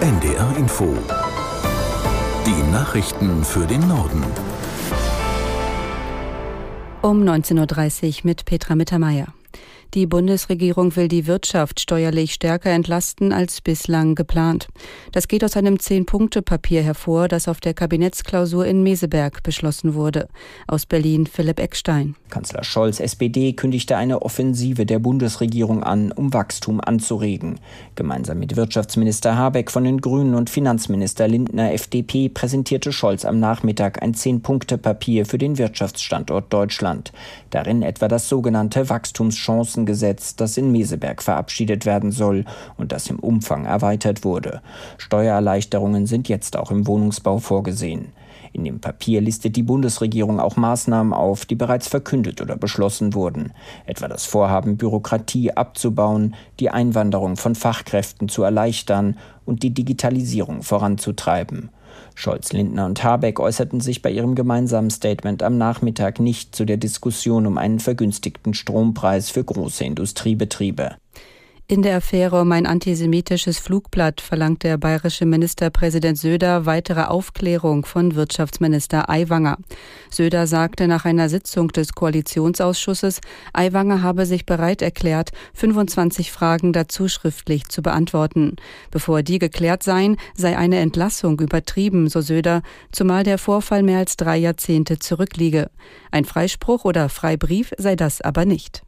NDR Info. Die Nachrichten für den Norden. Um 19.30 Uhr mit Petra Mittermeier. Die Bundesregierung will die Wirtschaft steuerlich stärker entlasten als bislang geplant. Das geht aus einem Zehn-Punkte-Papier hervor, das auf der Kabinettsklausur in Meseberg beschlossen wurde. Aus Berlin Philipp Eckstein. Kanzler Scholz, SPD, kündigte eine Offensive der Bundesregierung an, um Wachstum anzuregen. Gemeinsam mit Wirtschaftsminister Habeck von den Grünen und Finanzminister Lindner, FDP, präsentierte Scholz am Nachmittag ein Zehn-Punkte-Papier für den Wirtschaftsstandort Deutschland. Darin etwa das sogenannte Wachstumschancen Gesetz, das in Meseberg verabschiedet werden soll und das im Umfang erweitert wurde. Steuererleichterungen sind jetzt auch im Wohnungsbau vorgesehen. In dem Papier listet die Bundesregierung auch Maßnahmen auf, die bereits verkündet oder beschlossen wurden, etwa das Vorhaben, Bürokratie abzubauen, die Einwanderung von Fachkräften zu erleichtern und die Digitalisierung voranzutreiben. Scholz, Lindner und Habeck äußerten sich bei ihrem gemeinsamen Statement am Nachmittag nicht zu der Diskussion um einen vergünstigten Strompreis für große Industriebetriebe. In der Affäre um ein antisemitisches Flugblatt verlangt der bayerische Ministerpräsident Söder weitere Aufklärung von Wirtschaftsminister Aiwanger. Söder sagte nach einer Sitzung des Koalitionsausschusses, Aiwanger habe sich bereit erklärt, 25 Fragen dazu schriftlich zu beantworten. Bevor die geklärt seien, sei eine Entlassung übertrieben, so Söder, zumal der Vorfall mehr als drei Jahrzehnte zurückliege. Ein Freispruch oder Freibrief sei das aber nicht.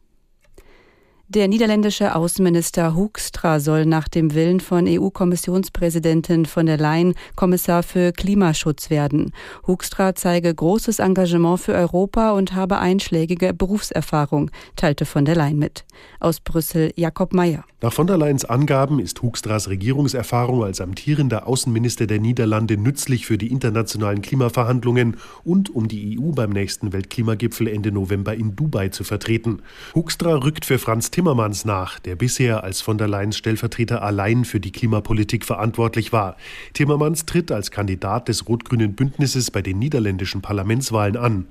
Der niederländische Außenminister Hoekstra soll nach dem Willen von EU-Kommissionspräsidentin von der Leyen Kommissar für Klimaschutz werden. Hoekstra zeige großes Engagement für Europa und habe einschlägige Berufserfahrung, teilte von der Leyen mit. Aus Brüssel Jakob Mayer. Nach von der Leyens Angaben ist Hoekstras Regierungserfahrung als amtierender Außenminister der Niederlande nützlich für die internationalen Klimaverhandlungen und um die EU beim nächsten Weltklimagipfel Ende November in Dubai zu vertreten. Hoekstra rückt für Franz Timmermans nach, der bisher als von der Leyens Stellvertreter allein für die Klimapolitik verantwortlich war. Timmermans tritt als Kandidat des rot-grünen Bündnisses bei den niederländischen Parlamentswahlen an.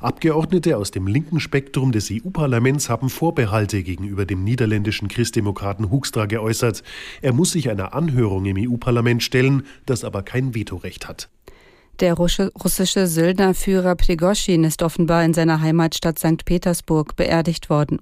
Abgeordnete aus dem linken Spektrum des EU-Parlaments haben Vorbehalte gegenüber dem niederländischen Christdemokraten Demokraten Hoekstra geäußert. Er muss sich einer Anhörung im EU-Parlament stellen, das aber kein Vetorecht hat. Der russische Söldnerführer Prigoschin ist offenbar in seiner Heimatstadt St. Petersburg beerdigt worden.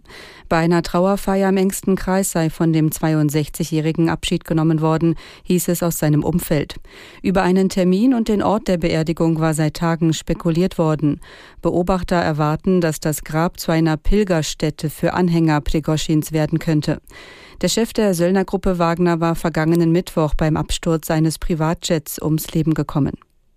Bei einer Trauerfeier im engsten Kreis sei von dem 62-jährigen Abschied genommen worden, hieß es aus seinem Umfeld. Über einen Termin und den Ort der Beerdigung war seit Tagen spekuliert worden. Beobachter erwarten, dass das Grab zu einer Pilgerstätte für Anhänger Prigoschins werden könnte. Der Chef der Söldnergruppe Wagner war vergangenen Mittwoch beim Absturz seines Privatjets ums Leben gekommen.